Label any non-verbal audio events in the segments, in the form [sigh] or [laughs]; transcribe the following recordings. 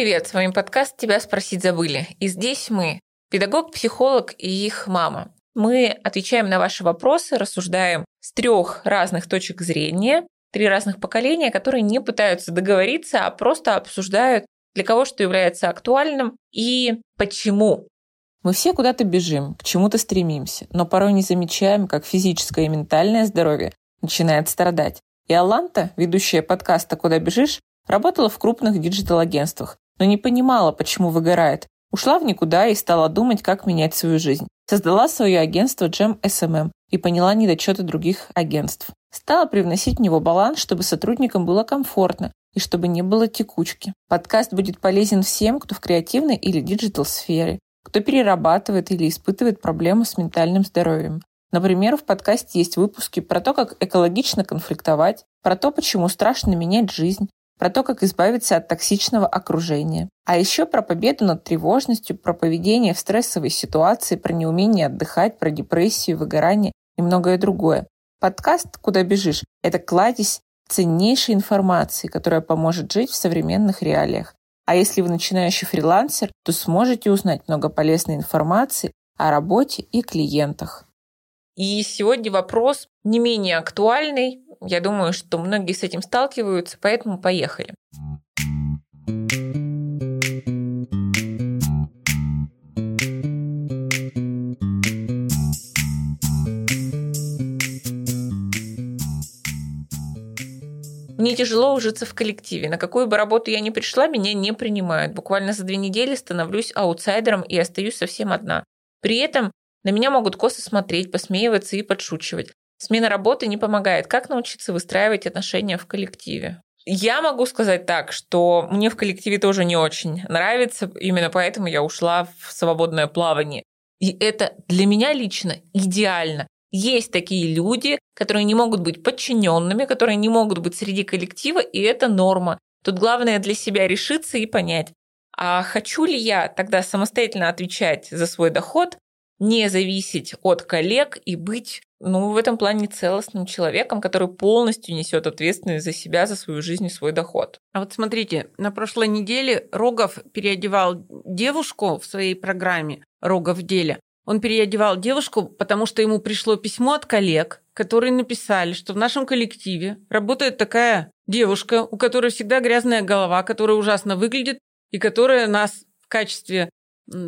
привет! С вами подкаст «Тебя спросить забыли». И здесь мы, педагог, психолог и их мама. Мы отвечаем на ваши вопросы, рассуждаем с трех разных точек зрения, три разных поколения, которые не пытаются договориться, а просто обсуждают, для кого что является актуальным и почему. Мы все куда-то бежим, к чему-то стремимся, но порой не замечаем, как физическое и ментальное здоровье начинает страдать. И Аланта, ведущая подкаста «Куда бежишь», работала в крупных digital-агентствах, но не понимала, почему выгорает. Ушла в никуда и стала думать, как менять свою жизнь. Создала свое агентство Gem SMM и поняла недочеты других агентств. Стала привносить в него баланс, чтобы сотрудникам было комфортно и чтобы не было текучки. Подкаст будет полезен всем, кто в креативной или digital-сфере, кто перерабатывает или испытывает проблемы с ментальным здоровьем. Например, в подкасте есть выпуски про то, как экологично конфликтовать, про то, почему страшно менять жизнь, про то, как избавиться от токсичного окружения. А еще про победу над тревожностью, про поведение в стрессовой ситуации, про неумение отдыхать, про депрессию, выгорание и многое другое. Подкаст «Куда бежишь» — это кладезь ценнейшей информации, которая поможет жить в современных реалиях. А если вы начинающий фрилансер, то сможете узнать много полезной информации о работе и клиентах. И сегодня вопрос не менее актуальный. Я думаю, что многие с этим сталкиваются, поэтому поехали. Мне тяжело ужиться в коллективе. На какую бы работу я ни пришла, меня не принимают. Буквально за две недели становлюсь аутсайдером и остаюсь совсем одна. При этом на меня могут косо смотреть, посмеиваться и подшучивать. Смена работы не помогает. Как научиться выстраивать отношения в коллективе? Я могу сказать так, что мне в коллективе тоже не очень нравится, именно поэтому я ушла в свободное плавание. И это для меня лично идеально. Есть такие люди, которые не могут быть подчиненными, которые не могут быть среди коллектива, и это норма. Тут главное для себя решиться и понять, а хочу ли я тогда самостоятельно отвечать за свой доход, не зависеть от коллег и быть ну, в этом плане целостным человеком, который полностью несет ответственность за себя, за свою жизнь и свой доход. А вот смотрите, на прошлой неделе Рогов переодевал девушку в своей программе «Рогов в деле». Он переодевал девушку, потому что ему пришло письмо от коллег, которые написали, что в нашем коллективе работает такая девушка, у которой всегда грязная голова, которая ужасно выглядит и которая нас в качестве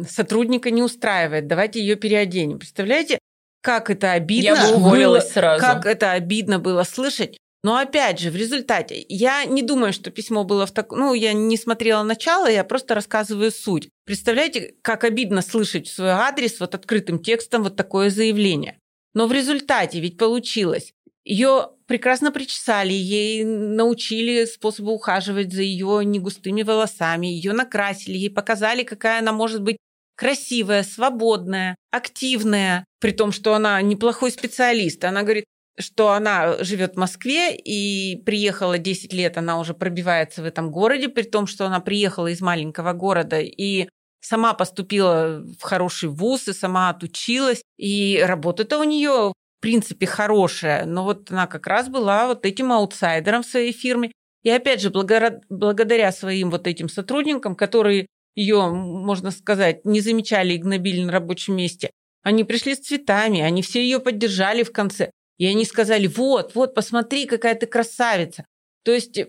сотрудника не устраивает. Давайте ее переоденем. Представляете, как это обидно Я бы уволилась было, сразу. Как это обидно было слышать. Но опять же, в результате, я не думаю, что письмо было в так... Ну, я не смотрела начало, я просто рассказываю суть. Представляете, как обидно слышать в свой адрес вот открытым текстом вот такое заявление. Но в результате ведь получилось. Ее прекрасно причесали, ей научили способы ухаживать за ее негустыми волосами, ее накрасили, ей показали, какая она может быть красивая, свободная, активная, при том, что она неплохой специалист. Она говорит, что она живет в Москве и приехала 10 лет, она уже пробивается в этом городе, при том, что она приехала из маленького города и сама поступила в хороший вуз и сама отучилась. И работа-то у нее принципе хорошая, но вот она как раз была вот этим аутсайдером в своей фирме. И опять же, благодаря своим вот этим сотрудникам, которые ее, можно сказать, не замечали и гнобили на рабочем месте, они пришли с цветами, они все ее поддержали в конце. И они сказали, вот, вот, посмотри, какая ты красавица. То есть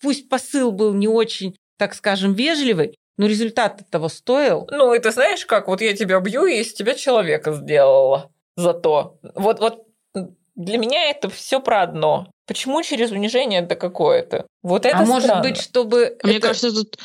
пусть посыл был не очень, так скажем, вежливый, но результат того стоил. Ну, это знаешь как, вот я тебя бью, и из тебя человека сделала зато. Вот, вот для меня это все про одно. Почему через унижение это какое-то? Вот это А странно. может быть, чтобы... Мне это... кажется, тут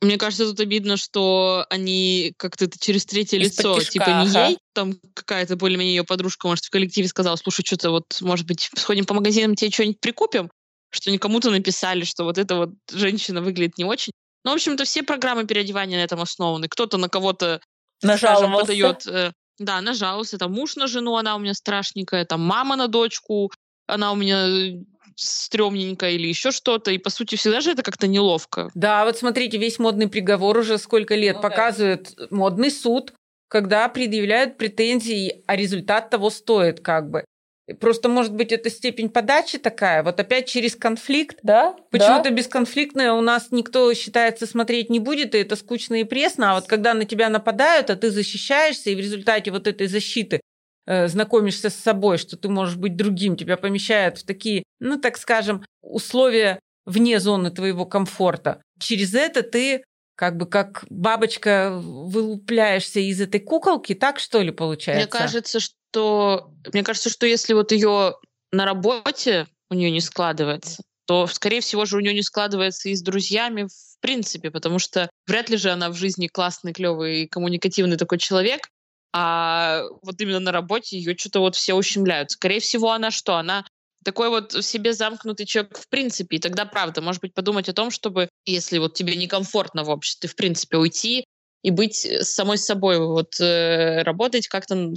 мне кажется, тут обидно, что они как-то это через третье лицо, кишка, типа не ага. ей, там какая-то более-менее ее подружка, может, в коллективе сказала, слушай, что-то вот, может быть, сходим по магазинам, тебе что-нибудь прикупим, что они кому-то написали, что вот эта вот женщина выглядит не очень. Ну, в общем-то, все программы переодевания на этом основаны. Кто-то на кого-то скажем, подает... Э, да, нажаловался. Там муж на жену, она у меня страшненькая, там мама на дочку, она у меня э, стрёмненько или еще что-то. И, по сути, всегда же это как-то неловко. Да, вот смотрите, весь модный приговор уже сколько лет ну, показывает да. модный суд, когда предъявляют претензии, а результат того стоит как бы. Просто, может быть, это степень подачи такая, вот опять через конфликт. Да. Почему-то да. бесконфликтное у нас никто, считается, смотреть не будет, и это скучно и пресно. А вот когда на тебя нападают, а ты защищаешься, и в результате вот этой защиты э, знакомишься с собой, что ты можешь быть другим, тебя помещают в такие, ну, так скажем, условия вне зоны твоего комфорта. Через это ты как бы как бабочка вылупляешься из этой куколки, так что ли получается? Мне кажется, что мне кажется, что если вот ее на работе у нее не складывается, то, скорее всего же, у нее не складывается и с друзьями в принципе, потому что вряд ли же она в жизни классный, клевый, коммуникативный такой человек, а вот именно на работе ее что-то вот все ущемляют. Скорее всего, она что? Она такой вот в себе замкнутый человек в принципе. И тогда, правда, может быть, подумать о том, чтобы, если вот тебе некомфортно в обществе, в принципе, уйти и быть с самой собой, вот э, работать как-то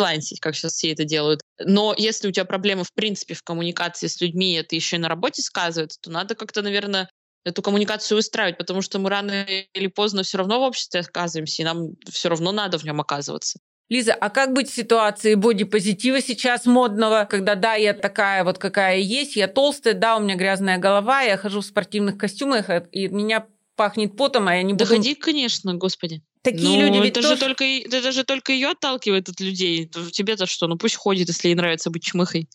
фрилансить, как сейчас все это делают. Но если у тебя проблемы, в принципе, в коммуникации с людьми, это еще и на работе сказывается, то надо как-то, наверное, эту коммуникацию выстраивать, потому что мы рано или поздно все равно в обществе оказываемся, и нам все равно надо в нем оказываться. Лиза, а как быть в ситуации бодипозитива сейчас модного, когда да, я такая вот какая есть, я толстая, да, у меня грязная голова, я хожу в спортивных костюмах, и меня пахнет потом, а я не буду... Да ходи, конечно, господи. Такие ну, люди ведь это тоже... же только это же только ее отталкивает от людей. Тебе-то что? Ну пусть ходит, если ей нравится быть чмыхой.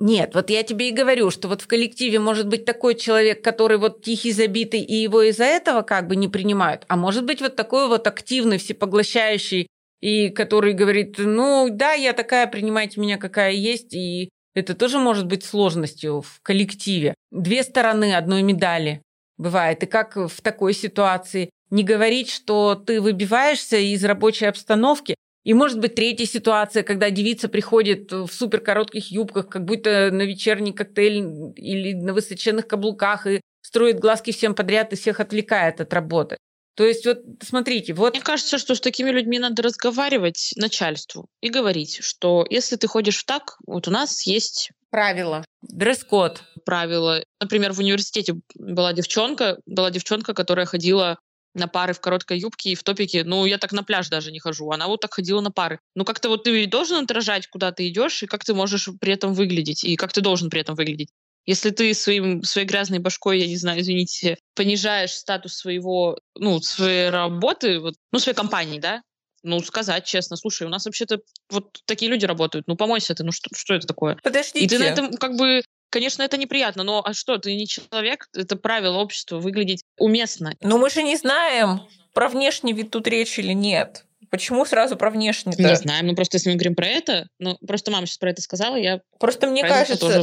Нет, вот я тебе и говорю, что вот в коллективе может быть такой человек, который вот тихий, забитый, и его из-за этого как бы не принимают. А может быть вот такой вот активный, всепоглощающий и который говорит, ну да, я такая, принимайте меня какая есть, и это тоже может быть сложностью в коллективе. Две стороны одной медали бывает. И как в такой ситуации не говорить, что ты выбиваешься из рабочей обстановки, и может быть третья ситуация, когда девица приходит в супер коротких юбках, как будто на вечерний коктейль или на высоченных каблуках и строит глазки всем подряд и всех отвлекает от работы. То есть вот смотрите, вот... Мне кажется, что с такими людьми надо разговаривать начальству и говорить, что если ты ходишь в так, вот у нас есть правила, дресс-код. Правила. Например, в университете была девчонка, была девчонка, которая ходила на пары в короткой юбке и в топике. Ну, я так на пляж даже не хожу. Она вот так ходила на пары. Ну, как-то вот ты должен отражать, куда ты идешь, и как ты можешь при этом выглядеть, и как ты должен при этом выглядеть. Если ты своим, своей грязной башкой, я не знаю, извините, понижаешь статус своего, ну, своей работы, вот, ну, своей компании, да, ну, сказать честно, слушай, у нас вообще-то вот такие люди работают, ну, помойся ты, ну, что, что это такое? Подождите. И ты на этом как бы Конечно, это неприятно, но а что, ты не человек, это правило общества, выглядеть уместно. Но мы же не знаем, про внешний вид тут речь или нет. Почему сразу про внешний -то? Не знаем, ну просто если мы говорим про это, ну просто мама сейчас про это сказала, я просто мне кажется тоже.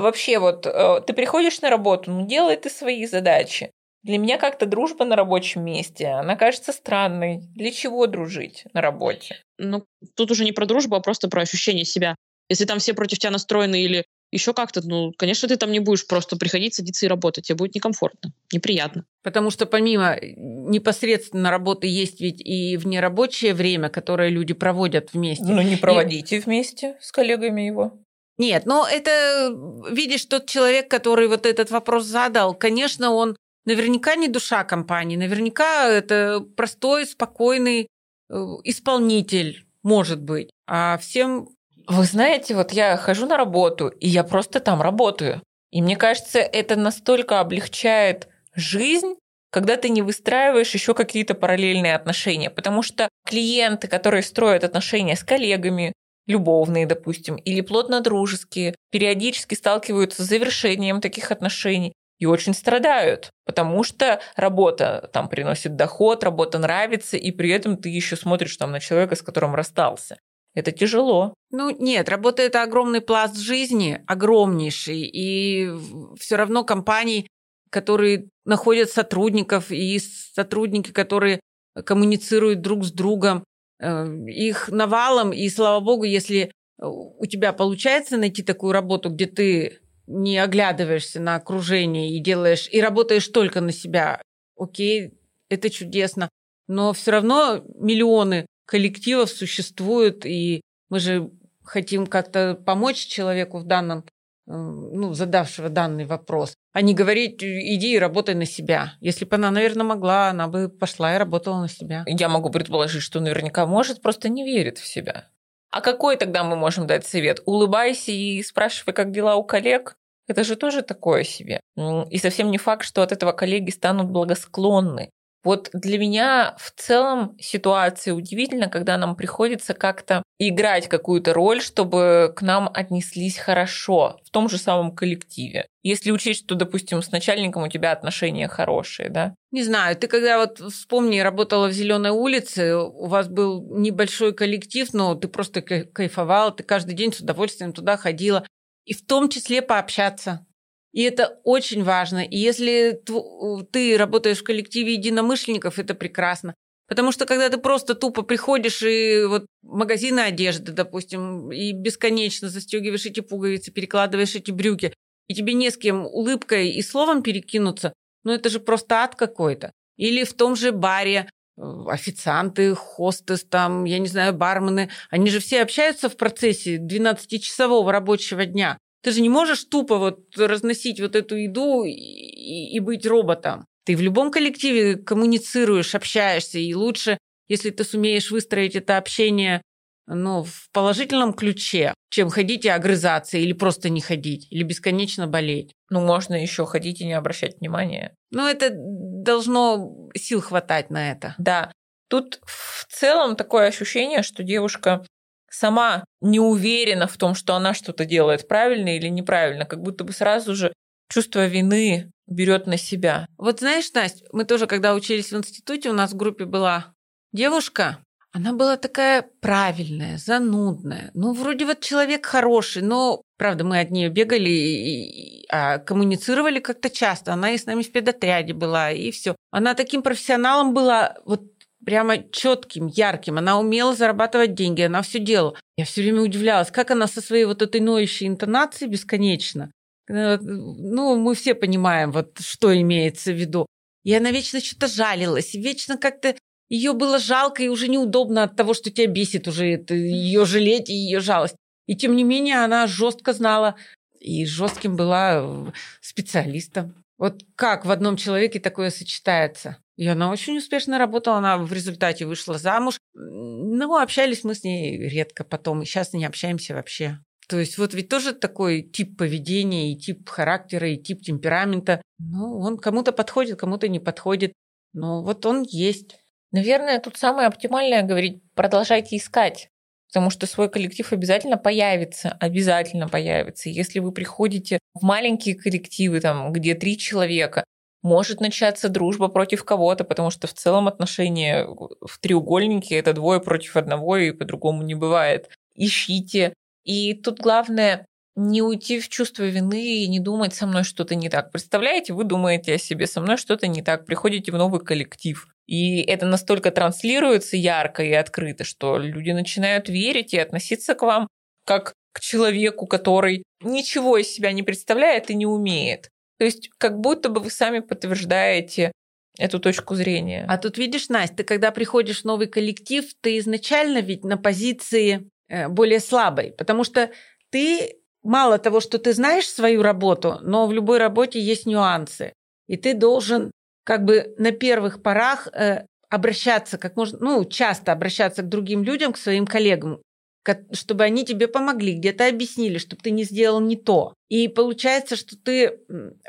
Вообще вот э, ты приходишь на работу, ну делай ты свои задачи. Для меня как-то дружба на рабочем месте, она кажется странной. Для чего дружить на работе? Ну, тут уже не про дружбу, а просто про ощущение себя. Если там все против тебя настроены или еще как-то, ну, конечно, ты там не будешь просто приходить, садиться и работать. Тебе будет некомфортно, неприятно. Потому что помимо непосредственно работы есть ведь и внерабочее время, которое люди проводят вместе. Ну, не проводите и... вместе с коллегами его. Нет, но это, видишь, тот человек, который вот этот вопрос задал, конечно, он наверняка не душа компании, наверняка это простой, спокойный э, исполнитель, может быть. А всем вы знаете, вот я хожу на работу, и я просто там работаю. И мне кажется, это настолько облегчает жизнь, когда ты не выстраиваешь еще какие-то параллельные отношения. Потому что клиенты, которые строят отношения с коллегами, любовные, допустим, или плотно дружеские, периодически сталкиваются с завершением таких отношений и очень страдают, потому что работа там приносит доход, работа нравится, и при этом ты еще смотришь там на человека, с которым расстался. Это тяжело. Ну нет, работа это огромный пласт жизни, огромнейший. И все равно компании, которые находят сотрудников, и сотрудники, которые коммуницируют друг с другом, э, их навалом, и слава богу, если у тебя получается найти такую работу, где ты не оглядываешься на окружение и делаешь, и работаешь только на себя, окей, это чудесно. Но все равно миллионы коллективов существуют, и мы же хотим как-то помочь человеку в данном, э, ну, задавшего данный вопрос, а не говорить, иди и работай на себя. Если бы она, наверное, могла, она бы пошла и работала на себя. Я могу предположить, что наверняка может, просто не верит в себя. А какой тогда мы можем дать совет? Улыбайся и спрашивай, как дела у коллег. Это же тоже такое себе. И совсем не факт, что от этого коллеги станут благосклонны. Вот для меня в целом ситуация удивительна, когда нам приходится как-то играть какую-то роль, чтобы к нам отнеслись хорошо в том же самом коллективе. Если учесть, что, допустим, с начальником у тебя отношения хорошие, да? Не знаю, ты когда вот вспомни, работала в Зеленой улице, у вас был небольшой коллектив, но ты просто кайфовала, ты каждый день с удовольствием туда ходила. И в том числе пообщаться. И это очень важно. И если ты работаешь в коллективе единомышленников, это прекрасно. Потому что когда ты просто тупо приходишь и вот магазины одежды, допустим, и бесконечно застегиваешь эти пуговицы, перекладываешь эти брюки, и тебе не с кем улыбкой и словом перекинуться, ну это же просто ад какой-то. Или в том же баре э, официанты, хостес, там, я не знаю, бармены, они же все общаются в процессе 12-часового рабочего дня. Ты же не можешь тупо вот разносить вот эту еду и, и быть роботом. Ты в любом коллективе коммуницируешь, общаешься, и лучше, если ты сумеешь выстроить это общение ну, в положительном ключе, чем ходить и огрызаться, или просто не ходить, или бесконечно болеть. Ну, можно еще ходить и не обращать внимания. Ну, это должно сил хватать на это. Да. Тут в целом такое ощущение, что девушка сама не уверена в том, что она что-то делает правильно или неправильно, как будто бы сразу же чувство вины берет на себя. Вот знаешь, Настя, мы тоже, когда учились в институте, у нас в группе была девушка, она была такая правильная, занудная. Ну, вроде вот человек хороший, но, правда, мы от нее бегали, и, а коммуницировали как-то часто. Она и с нами в педотряде была, и все. Она таким профессионалом была, вот прямо четким, ярким. Она умела зарабатывать деньги, она все делала. Я все время удивлялась, как она со своей вот этой ноющей интонацией бесконечно. Э, ну, мы все понимаем, вот что имеется в виду. И она вечно что-то жалилась, вечно как-то ее было жалко и уже неудобно от того, что тебя бесит уже это, ее жалеть и ее жалость. И тем не менее она жестко знала и жестким была э, специалистом. Вот как в одном человеке такое сочетается? И она очень успешно работала, она в результате вышла замуж. Ну, общались мы с ней редко потом, и сейчас не общаемся вообще. То есть вот ведь тоже такой тип поведения, и тип характера, и тип темперамента. Ну, он кому-то подходит, кому-то не подходит. Но вот он есть. Наверное, тут самое оптимальное говорить, продолжайте искать. Потому что свой коллектив обязательно появится, обязательно появится. Если вы приходите в маленькие коллективы, там, где три человека, может начаться дружба против кого-то, потому что в целом отношения в треугольнике это двое против одного, и по-другому не бывает. Ищите. И тут главное не уйти в чувство вины и не думать со мной что-то не так. Представляете, вы думаете о себе, со мной что-то не так, приходите в новый коллектив. И это настолько транслируется ярко и открыто, что люди начинают верить и относиться к вам как к человеку, который ничего из себя не представляет и не умеет. То есть как будто бы вы сами подтверждаете эту точку зрения. А тут видишь, Настя, ты когда приходишь в новый коллектив, ты изначально ведь на позиции э, более слабой, потому что ты мало того, что ты знаешь свою работу, но в любой работе есть нюансы, и ты должен как бы на первых порах э, обращаться как можно, ну, часто обращаться к другим людям, к своим коллегам, чтобы они тебе помогли, где-то объяснили, чтобы ты не сделал не то. И получается, что ты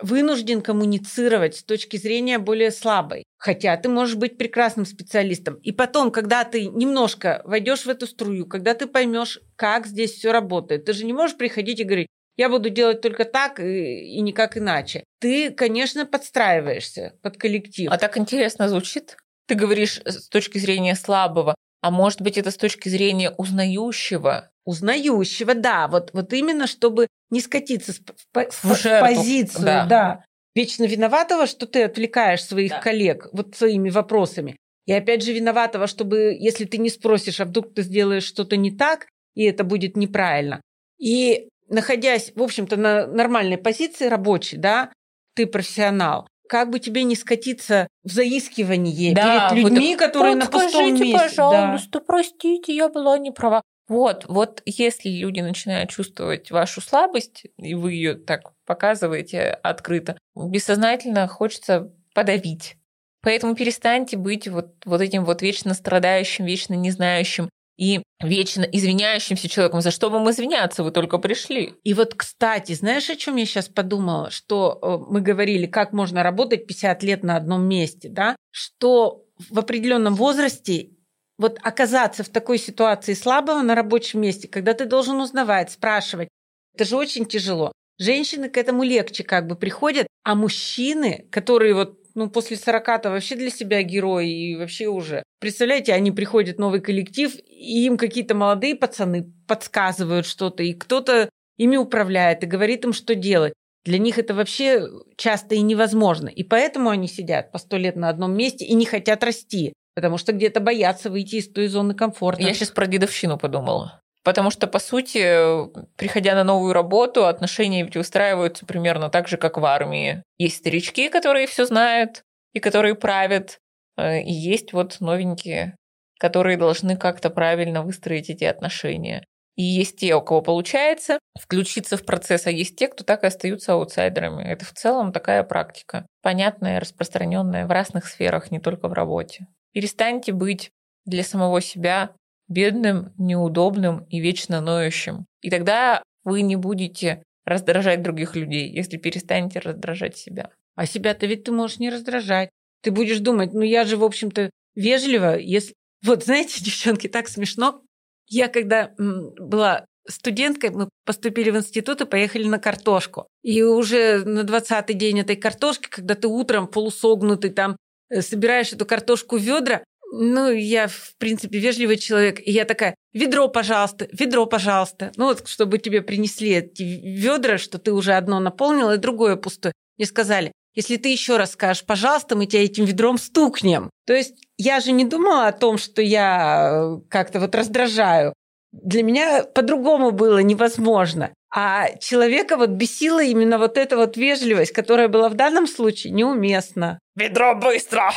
вынужден коммуницировать с точки зрения более слабой. Хотя ты можешь быть прекрасным специалистом. И потом, когда ты немножко войдешь в эту струю, когда ты поймешь, как здесь все работает, ты же не можешь приходить и говорить, я буду делать только так и, и никак иначе. Ты, конечно, подстраиваешься под коллектив. А так интересно звучит. Ты говоришь с точки зрения слабого. А может быть, это с точки зрения узнающего? Узнающего, да. Вот, вот именно, чтобы не скатиться в, в, в позицию, да. да. Вечно виноватого, что ты отвлекаешь своих да. коллег вот своими вопросами. И опять же виноватого, чтобы, если ты не спросишь, а вдруг ты сделаешь что-то не так, и это будет неправильно. И находясь, в общем-то, на нормальной позиции рабочей, да, ты профессионал, как бы тебе не скатиться в заискивание да, перед людьми, вот, которые на пустом месте. пожалуйста, да. простите, я была не права. Вот, вот если люди начинают чувствовать вашу слабость, и вы ее так показываете открыто, бессознательно хочется подавить. Поэтому перестаньте быть вот, вот этим вот вечно страдающим, вечно не знающим и вечно извиняющимся человеком. За что вам извиняться? Вы только пришли. И вот, кстати, знаешь, о чем я сейчас подумала? Что э, мы говорили, как можно работать 50 лет на одном месте, да? Что в определенном возрасте вот оказаться в такой ситуации слабого на рабочем месте, когда ты должен узнавать, спрашивать, это же очень тяжело. Женщины к этому легче как бы приходят, а мужчины, которые вот ну, после 40-то вообще для себя герои и вообще уже. Представляете, они приходят новый коллектив, и им какие-то молодые пацаны подсказывают что-то, и кто-то ими управляет и говорит им, что делать. Для них это вообще часто и невозможно. И поэтому они сидят по сто лет на одном месте и не хотят расти, потому что где-то боятся выйти из той зоны комфорта. Я сейчас про дедовщину подумала. Потому что, по сути, приходя на новую работу, отношения ведь выстраиваются примерно так же, как в армии. Есть старички, которые все знают и которые правят, э, и есть вот новенькие, которые должны как-то правильно выстроить эти отношения. И есть те, у кого получается включиться в процесс, а есть те, кто так и остаются аутсайдерами. Это в целом такая практика, понятная, распространенная в разных сферах, не только в работе. Перестаньте быть для самого себя бедным, неудобным и вечно ноющим. И тогда вы не будете раздражать других людей, если перестанете раздражать себя. А себя-то ведь ты можешь не раздражать. Ты будешь думать, ну я же, в общем-то, вежливо, если... [laughs] Вот, знаете, девчонки, так смешно. Я когда была студенткой, мы поступили в институт и поехали на картошку. И уже на 20-й день этой картошки, когда ты утром полусогнутый там э, собираешь эту картошку в ведра, ну, я, в принципе, вежливый человек. И я такая, ведро, пожалуйста, ведро, пожалуйста. Ну, вот, чтобы тебе принесли эти ведра, что ты уже одно наполнил, и другое пустое. Мне сказали, если ты еще раз скажешь, пожалуйста, мы тебя этим ведром стукнем. То есть я же не думала о том, что я э, как-то вот раздражаю. Для меня по-другому было невозможно. А человека вот бесила именно вот эта вот вежливость, которая была в данном случае неуместна. «Ведро быстро!»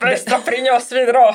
Быстро принес ведро.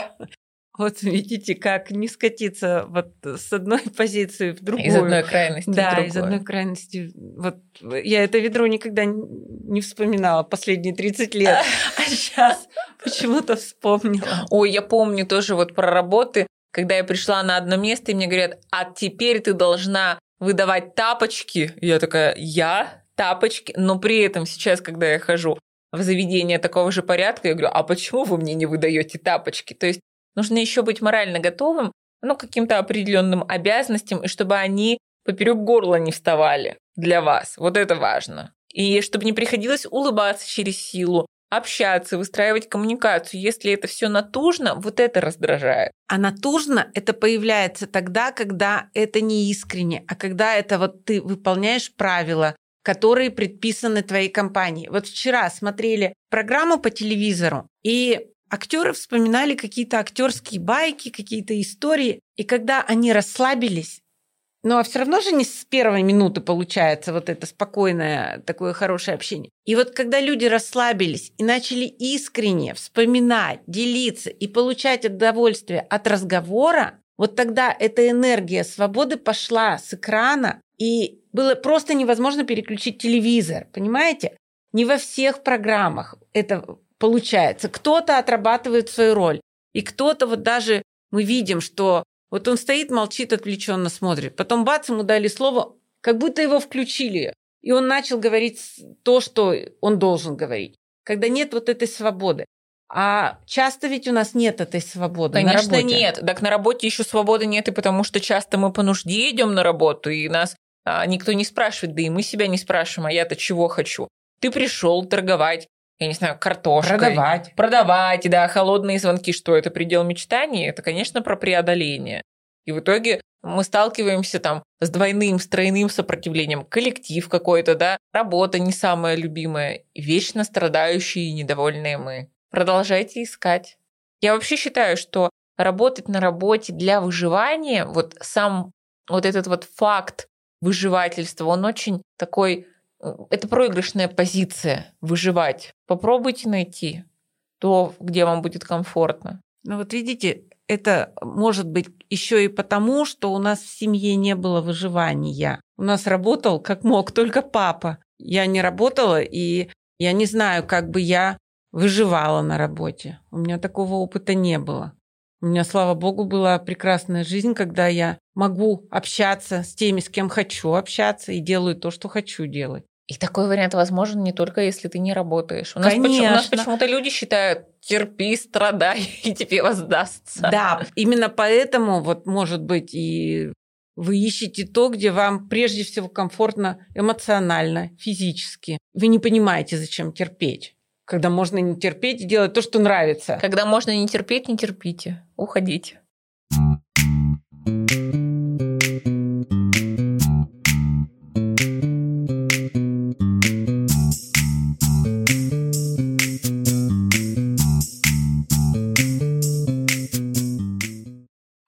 Вот видите, как не скатиться вот с одной [laughs] позиции в другую. Из одной крайности да, в другую. из одной крайности. Вот я это ведро никогда не вспоминала последние 30 лет, [laughs] а сейчас почему-то вспомнила. Ой, я помню тоже вот про работы, когда я пришла на одно место, и мне говорят, а теперь ты должна выдавать тапочки. И я такая, я? Тапочки? Но при этом сейчас, когда я хожу в заведение такого же порядка, я говорю, а почему вы мне не выдаете тапочки? То есть нужно еще быть морально готовым, ну, каким-то определенным обязанностям, и чтобы они поперек горла не вставали для вас. Вот это важно. И чтобы не приходилось улыбаться через силу, общаться, выстраивать коммуникацию. Если это все натужно, вот это раздражает. А натужно это появляется тогда, когда это не искренне, а когда это вот ты выполняешь правила, которые предписаны твоей компании. Вот вчера смотрели программу по телевизору, и актеры вспоминали какие-то актерские байки, какие-то истории. И когда они расслабились, ну а все равно же не с первой минуты получается вот это спокойное, такое хорошее общение. И вот когда люди расслабились и начали искренне вспоминать, делиться и получать удовольствие от разговора, вот тогда эта энергия свободы пошла с экрана и было просто невозможно переключить телевизор, понимаете? Не во всех программах это получается. Кто-то отрабатывает свою роль, и кто-то вот даже мы видим, что вот он стоит, молчит, отвлеченно смотрит. Потом бац, ему дали слово, как будто его включили. И он начал говорить то, что он должен говорить. Когда нет вот этой свободы. А часто ведь у нас нет этой свободы. Конечно, на нет. Так на работе еще свободы нет, и потому что часто мы по нужде идем на работу, и нас никто не спрашивает, да и мы себя не спрашиваем, а я-то чего хочу. Ты пришел торговать, я не знаю, картошкой. Продавать. Продавать, да, холодные звонки. Что это предел мечтаний? Это, конечно, про преодоление. И в итоге мы сталкиваемся там с двойным, с тройным сопротивлением. Коллектив какой-то, да, работа не самая любимая, вечно страдающие и недовольные мы. Продолжайте искать. Я вообще считаю, что работать на работе для выживания, вот сам вот этот вот факт выживательства, он очень такой, э, это проигрышная позиция выживать. Попробуйте найти то, где вам будет комфортно. Ну вот видите, это может быть еще и потому, что у нас в семье не было выживания. У нас работал как мог только папа. Я не работала, и я не знаю, как бы я выживала на работе. У меня такого опыта не было. У меня, слава богу, была прекрасная жизнь, когда я могу общаться с теми, с кем хочу общаться, и делаю то, что хочу делать. И такой вариант возможен не только если ты не работаешь. У нас, почему, у нас почему-то люди считают, терпи, страдай, [laughs] и тебе воздастся. Да, именно поэтому, вот, может быть, и вы ищете то, где вам прежде всего комфортно эмоционально, физически. Вы не понимаете, зачем терпеть. Когда можно не терпеть и делать то, что нравится. Когда можно не терпеть, не терпите. Уходите.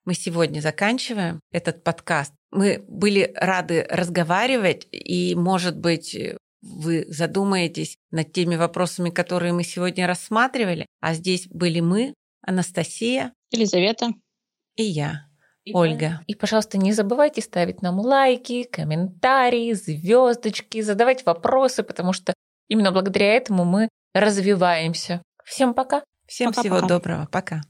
мы сегодня заканчиваем этот подкаст. Мы были рады разговаривать, и, может быть, вы задумаетесь над теми вопросами, которые мы сегодня рассматривали. А здесь были мы, Анастасия, Елизавета и я, и Ольга. И, пожалуйста, не забывайте ставить нам лайки, комментарии, звездочки, задавать вопросы, потому что именно благодаря этому мы развиваемся. Всем пока. Всем пока, всего пока. доброго. Пока.